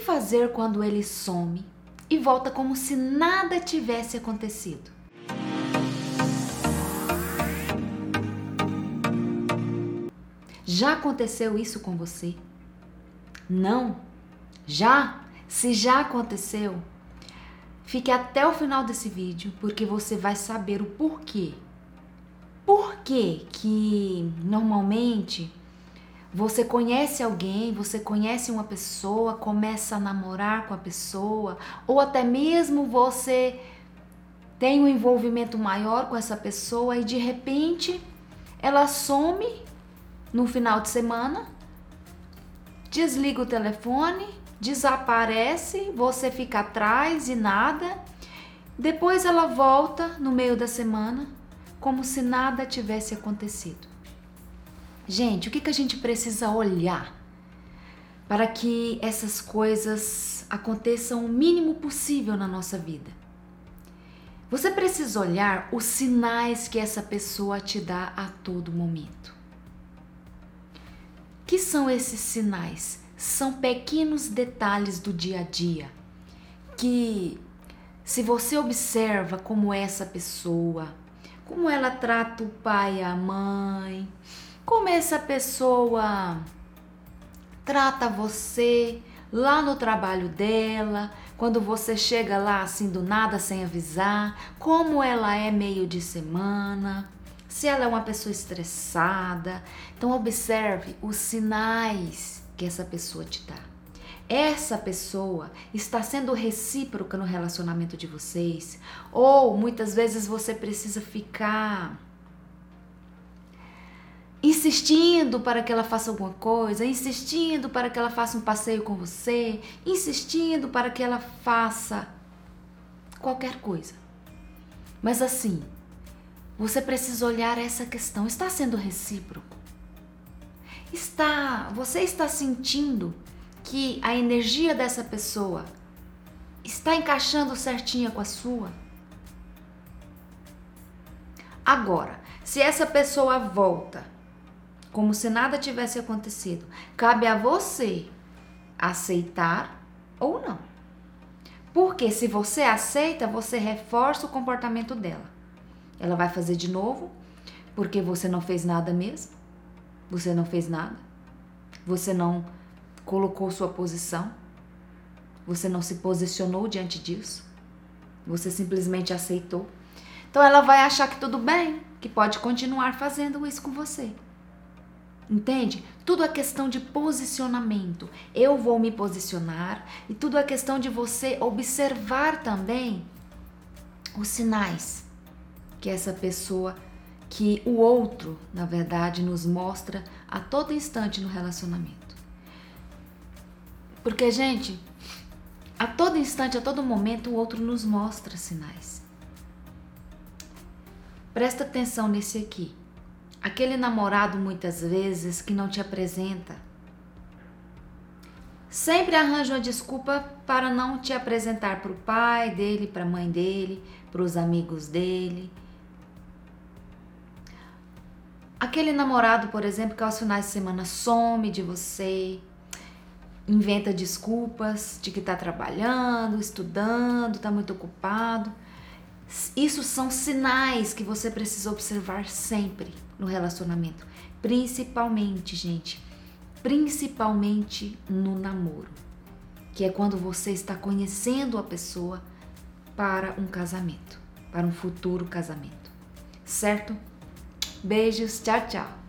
fazer quando ele some e volta como se nada tivesse acontecido? Já aconteceu isso com você? Não? Já? Se já aconteceu, fique até o final desse vídeo porque você vai saber o porquê. Por que que normalmente você conhece alguém, você conhece uma pessoa, começa a namorar com a pessoa, ou até mesmo você tem um envolvimento maior com essa pessoa e de repente ela some no final de semana, desliga o telefone, desaparece, você fica atrás e nada. Depois ela volta no meio da semana, como se nada tivesse acontecido. Gente, o que, que a gente precisa olhar para que essas coisas aconteçam o mínimo possível na nossa vida? Você precisa olhar os sinais que essa pessoa te dá a todo momento. Que são esses sinais? São pequenos detalhes do dia a dia que, se você observa como essa pessoa, como ela trata o pai e a mãe, como essa pessoa trata você lá no trabalho dela, quando você chega lá assim do nada sem avisar, como ela é meio de semana, se ela é uma pessoa estressada. Então observe os sinais que essa pessoa te dá. Essa pessoa está sendo recíproca no relacionamento de vocês, ou muitas vezes você precisa ficar insistindo para que ela faça alguma coisa, insistindo para que ela faça um passeio com você, insistindo para que ela faça qualquer coisa. Mas assim, você precisa olhar essa questão. Está sendo recíproco? Está, você está sentindo que a energia dessa pessoa está encaixando certinha com a sua? Agora, se essa pessoa volta como se nada tivesse acontecido. Cabe a você aceitar ou não. Porque se você aceita, você reforça o comportamento dela. Ela vai fazer de novo, porque você não fez nada mesmo. Você não fez nada. Você não colocou sua posição. Você não se posicionou diante disso. Você simplesmente aceitou. Então ela vai achar que tudo bem, que pode continuar fazendo isso com você. Entende? Tudo é questão de posicionamento. Eu vou me posicionar e tudo é questão de você observar também os sinais que essa pessoa, que o outro, na verdade, nos mostra a todo instante no relacionamento. Porque, gente, a todo instante, a todo momento, o outro nos mostra sinais. Presta atenção nesse aqui. Aquele namorado muitas vezes que não te apresenta. Sempre arranja uma desculpa para não te apresentar para o pai dele, para a mãe dele, para os amigos dele. Aquele namorado, por exemplo, que aos finais de semana some de você, inventa desculpas de que está trabalhando, estudando, está muito ocupado. Isso são sinais que você precisa observar sempre no relacionamento. Principalmente, gente, principalmente no namoro, que é quando você está conhecendo a pessoa para um casamento, para um futuro casamento. Certo? Beijos, tchau, tchau.